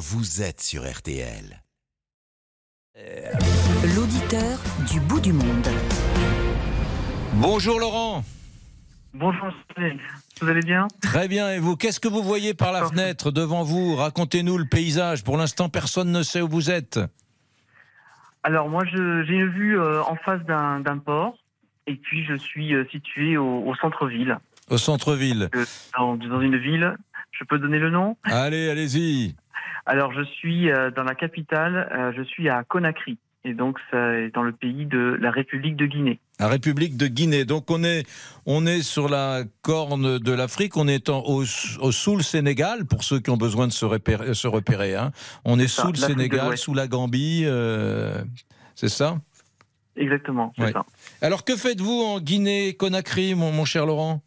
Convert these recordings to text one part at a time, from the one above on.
vous êtes sur RTL. L'auditeur du bout du monde. Bonjour Laurent. Bonjour, vous allez bien? Très bien, et vous? Qu'est-ce que vous voyez par la fenêtre devant vous? Racontez-nous le paysage. Pour l'instant, personne ne sait où vous êtes. Alors moi, je- j'ai une vue euh, en face d'un port, et puis je suis euh, situé au, centre-ville, Au centre-ville. Euh, dans, dans une ville. Je peux donner le nom? Allez, allez-y. Alors je suis euh, dans la capitale, euh, je suis à Conakry, et donc c'est dans le pays de la République de Guinée. La République de Guinée. Donc on est, on est sur la corne de l'Afrique, on est en- au, au- sous le Sénégal, pour ceux qui ont besoin de se repérer. Se repérer hein. On est sous le Sénégal, sous la Gambie, euh, c'est ça? Exactement, c'est Ouais. ça. Alors que faites-vous en Guinée-Conakry, mon, mon cher Laurent?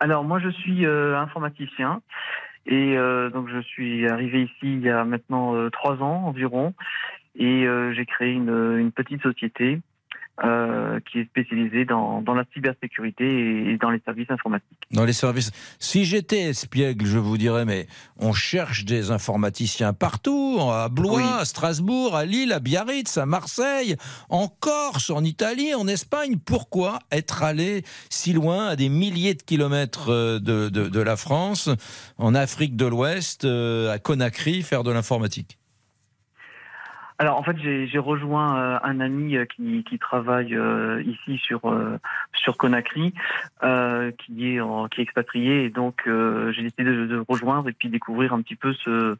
Alors moi je suis informaticien et euh, donc je suis arrivé ici il y a maintenant euh, trois ans environ. Et euh, j'ai créé une, une petite société euh, qui est spécialisée dans, dans la cybersécurité et, dans les services informatiques. Dans les services. Si j'étais espiègle, je vous dirais, mais on cherche des informaticiens partout, à Blois, Oui. à Strasbourg, à Lille, à Biarritz, à Marseille, en Corse, en Italie, en Espagne. Pourquoi être allé si loin, à des milliers de kilomètres euh, de, de- de la France, en Afrique de l'Ouest, euh, à Conakry, faire de l'informatique? Alors en fait j'ai rejoint euh, un ami euh, qui, qui travaille euh, ici sur euh, sur Conakry, euh, qui est en- qui est expatrié. Et donc euh, j'ai décidé de, de rejoindre et puis découvrir un petit peu ce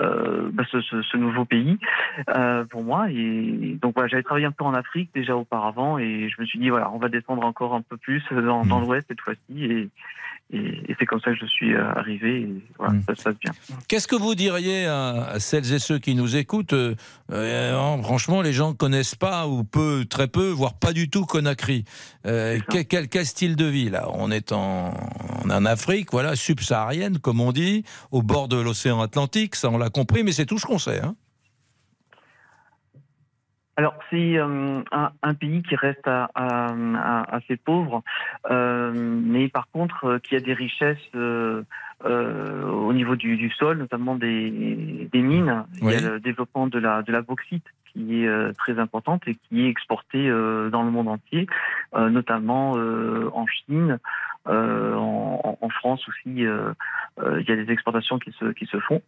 euh, bah, ce, ce, ce nouveau pays euh, pour moi. Et donc voilà j'avais travaillé un peu en Afrique déjà auparavant et je me suis dit voilà on va descendre encore un peu plus dans, dans l'Ouest cette fois-ci. Et et, et c'est comme ça que je suis euh, arrivé et voilà Mm. ça se passe bien. Qu'est-ce que vous diriez à, à celles et ceux qui nous écoutent euh, euh, non, Franchement, les gens ne connaissent pas, ou peu, très peu, voire pas du tout Conakry. Euh, quel, quel- quel style de vie là? On est en, en Afrique, voilà, subsaharienne, comme on dit, au bord de l'océan Atlantique, ça on l'a compris, mais c'est tout ce qu'on sait. Hein Alors, c'est euh, un, un pays qui reste à- à- à- assez pauvre, euh, mais par contre, euh, qui a des richesses euh, euh, au niveau du, du sol, notamment des, des mines. Il y a le développement de la, de la bauxite qui est euh, très importante et qui est exportée euh, dans le monde entier, euh, notamment euh, en Chine, euh, en, France aussi. euh, euh, il y a des exportations qui se, qui se font.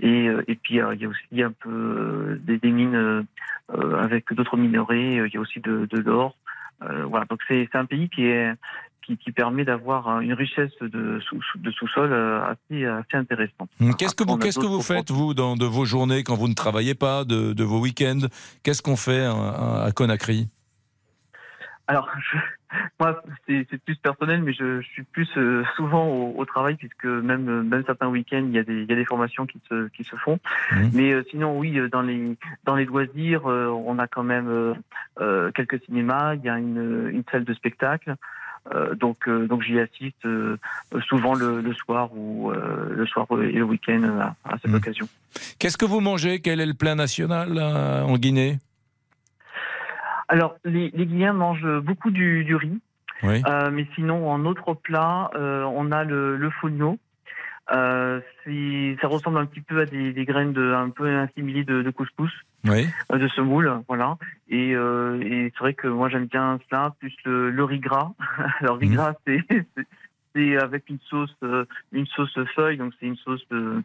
Et, et puis, il y a aussi un peu des, des mines avec d'autres minerais. Il y a aussi de, de l'or. Voilà. Donc c'est un pays qui est qui, qui permet d'avoir euh, une richesse de sous de sous-sol assez assez intéressante. Qu'est-ce que vous, qu'est-ce que vous faites vous dans de vos journées quand vous ne travaillez pas, de, de vos week-ends? Qu'est-ce qu'on fait à, à Conakry? Alors, je- moi, c'est plus personnel, mais je, je suis plus euh, souvent au, au travail puisque même euh, même certains week-ends, il y a des il y a des formations qui se qui se font. Mhm. Mais euh, sinon, oui, dans les dans les loisirs, euh, on a quand même euh, euh, quelques cinémas. Il y a une une salle de spectacle. Euh, donc euh, donc j'y assiste euh, souvent le, le soir ou euh, le soir et le week-end à, à cette Mhm. occasion. Qu'est-ce que vous mangez? Quel est le plat national euh, en Guinée? Alors les les Guinéens mangent beaucoup du du riz. Oui. Euh, mais sinon, en autre plat, euh, on a le, le fogno. Euh, ça ressemble un petit peu à des, des graines de, un peu assimilées de, de couscous, Oui. euh, de semoule, voilà. Et, euh, et c'est vrai que moi j'aime bien cela, plus le, le riz gras. Alors riz Mhm. gras, c'est c'est- avec une sauce, euh, une sauce feuille, donc c'est une sauce de,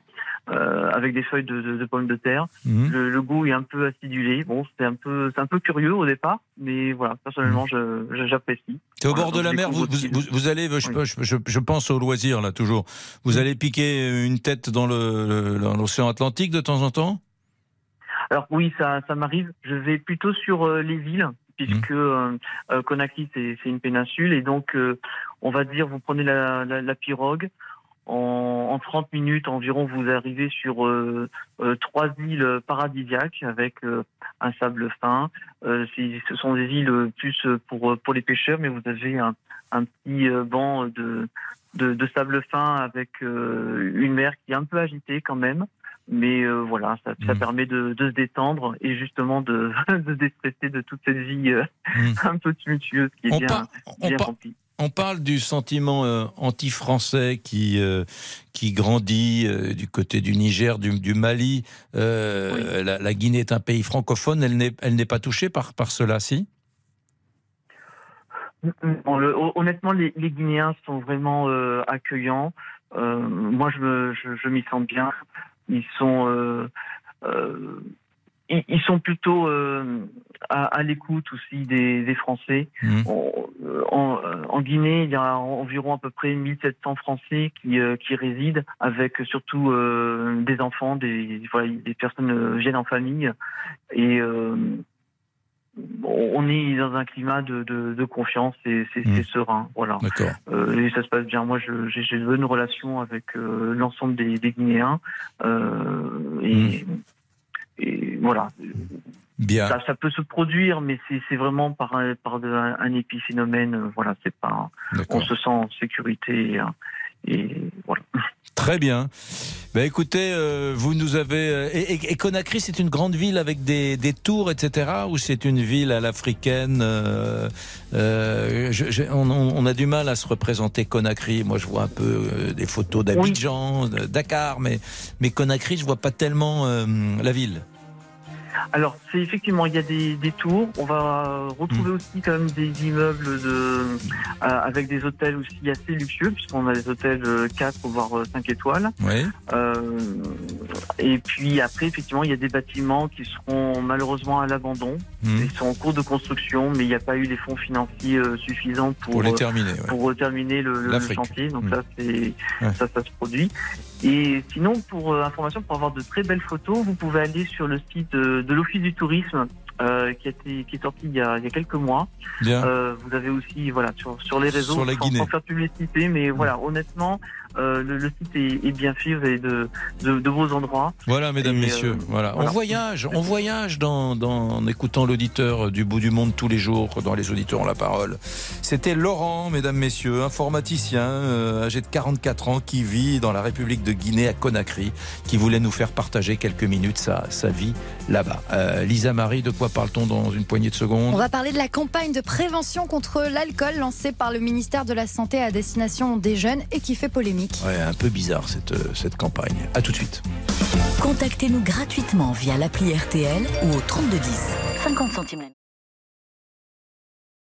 euh, avec des feuilles de, de, de pommes de terre. Mhm. Le, le goût est un peu acidulé. Bon, c'est un peu, c'est un peu curieux au départ, mais voilà, personnellement, je- je- j'apprécie. C'est au Voilà, bord de la mer, vous, découvre vous, aussi vous- vous allez, je, Oui. je- je- je pense au loisir là toujours, vous allez piquer une tête dans le- le- dans l'océan Atlantique de temps en temps? Alors oui, ça, ça m'arrive. Je vais plutôt sur euh, les îles, puisque euh, euh, Conakry c'est c'est une péninsule et donc euh, on va dire vous prenez la, la, la pirogue. En, en 30 minutes environ, vous arrivez sur euh, euh, trois îles paradisiaques avec euh, un sable fin. Euh, ce sont des îles plus pour pour les pêcheurs, mais vous avez un, un petit banc de, de de sable fin avec euh, une mer qui est un peu agitée quand même. Mais euh, voilà, ça, ça Mhm. permet de, de se détendre et justement de, de se déstresser de toute cette vie un peu tumultueuse qui est On bien, remplie. On parle du sentiment euh, anti-français qui, euh, qui grandit euh, du côté du Niger, du, Mali. La, Guinée est un pays francophone, elle n'est, pas touchée par, par cela, si? Honnêtement, les, Guinéens sont vraiment accueillants. moi, je, je m'y sens bien. Ils sont ils, sont plutôt euh, à, l'écoute aussi des, Français. Mmh. Euh, en, Guinée, il y a environ à peu près 1700 Français qui, euh, qui résident, avec surtout des enfants, des, des personnes viennent en famille. Et on est dans un climat de, de, confiance et c'est mmh. serein. Voilà. et ça se passe bien. Moi, j'ai de bonnes relations avec l'ensemble des, Guinéens. et. Mmh. Et voilà. Bien. Ça, peut se produire, mais c'est vraiment par, un, par un, épiphénomène. Euh, voilà, c'est pas. On se sent en sécurité et, voilà. Très bien. Ben écoutez, euh, vous nous avez. Euh, et, Conakry, c'est une grande ville avec des, des tours, etc. Ou c'est une ville à l'africaine euh, on, on, a du mal à se représenter Conakry. Moi, je vois un peu des photos d'Abidjan, Dakar, mais, mais Conakry, je vois pas tellement la ville. Alors, c'est effectivement, il y a des, tours. On va retrouver hmm. aussi quand même des immeubles de, euh, avec des hôtels aussi assez luxueux, puisqu'on a des hôtels 4 euh, voire 5 euh, étoiles. Oui. et puis après, effectivement, il y a des bâtiments qui seront malheureusement à l'abandon. Hmm. Ils sont en cours de construction, mais il n'y a pas eu les fonds financiers suffisants pour, pour les terminer, pour terminer le, chantier. Donc hmm. ça, c'est ça, ça se produit. Et sinon, pour information, pour avoir de très belles photos, vous pouvez aller sur le site de l'Office du tourisme euh, qui, a été, qui est sorti il y a, il y a quelques mois. Euh, vous avez aussi voilà sur, sur les réseaux sur la sans, sans, faire publicité, mais voilà honnêtement euh, le, le, site est, est, bien fait, vous avez de, de, de beaux endroits. Voilà mesdames, messieurs, euh, voilà. On voyage, on voyage dans, dans en écoutant l'auditeur du bout du monde tous les jours, dans les auditeurs ont la parole. C'était Laurent, mesdames, messieurs, informaticien euh, âgé de 44 ans qui vit dans la République de Guinée à Conakry, qui voulait nous faire partager quelques minutes sa, sa vie là-bas. Lisa Marie, de quoi parle-t-on dans une poignée de secondes On va parler de la campagne de prévention contre l'alcool lancée par le ministère de la Santé à destination des jeunes et qui fait polémique. Ouais, un peu bizarre cette, euh, cette campagne. A tout de suite. Contactez-nous gratuitement via l'appli RTL ou au 3210. 50 centimes.